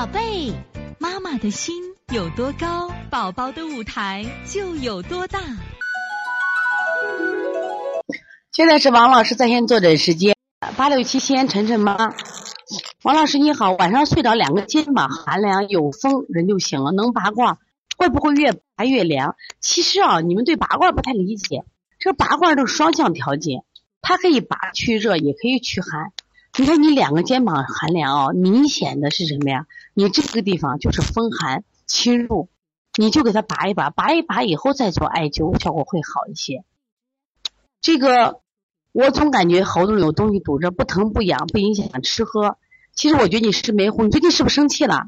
宝贝，妈妈的心有多高，宝宝的舞台就有多大。现在是王老师在线坐诊时间，八六七西安晨晨妈。王老师你好，晚上睡着两个肩膀寒凉，有风人就醒了，能拔罐，会不会越拔越凉？其实啊，你们对拔罐不太理解，这拔罐都是双向调节，它可以拔去热，也可以驱寒。你看你两个肩膀寒凉啊，明显的是什么呀？你这个地方就是风寒侵入，你就给它拔一拔，拔一拔以后再做艾灸，效果会好一些。这个我总感觉喉咙有东西堵着，不疼不痒，不影响吃喝。其实我觉得你是没糊，你最近是不是生气了？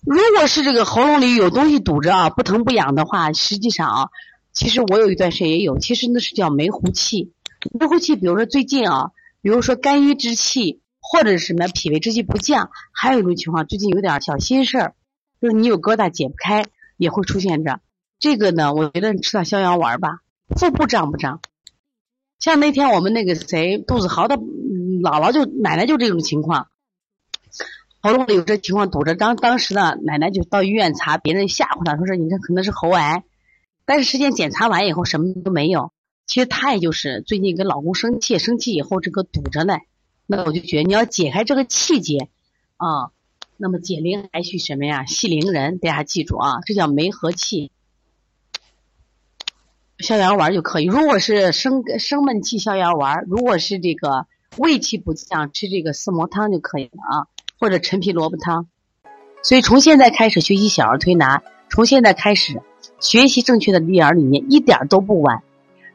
如果是这个喉咙里有东西堵着啊，不疼不痒的话，实际上啊，其实我有一段时间也有，其实那是叫梅胡气。梅胡气，比如说最近啊。比如说肝郁之气，或者是什么脾胃之气不降，还有一种情况，最近有点小心事儿，就是你有疙瘩解不开，也会出现着。这个呢，我觉得你吃点逍遥丸吧。腹部胀不胀？像那天我们那个谁，杜子豪的姥姥就奶奶就这种情况，喉咙里有这情况堵着。当当时呢，奶奶就到医院查，别人吓唬她，说是你这可能是喉癌，但是实际检查完以后什么都没有。其实她也就是最近跟老公生气，生气以后这个堵着呢，那我就觉得你要解开这个气结啊，那么解铃还需什么呀？系铃人，大家记住啊，这叫梅和气，逍遥丸就可以。如果是生生闷气，逍遥丸；如果是这个胃气不降，吃这个四磨汤就可以了啊，或者陈皮萝卜汤。所以从现在开始学习小儿推拿，从现在开始学习正确的育儿理念，一点都不晚。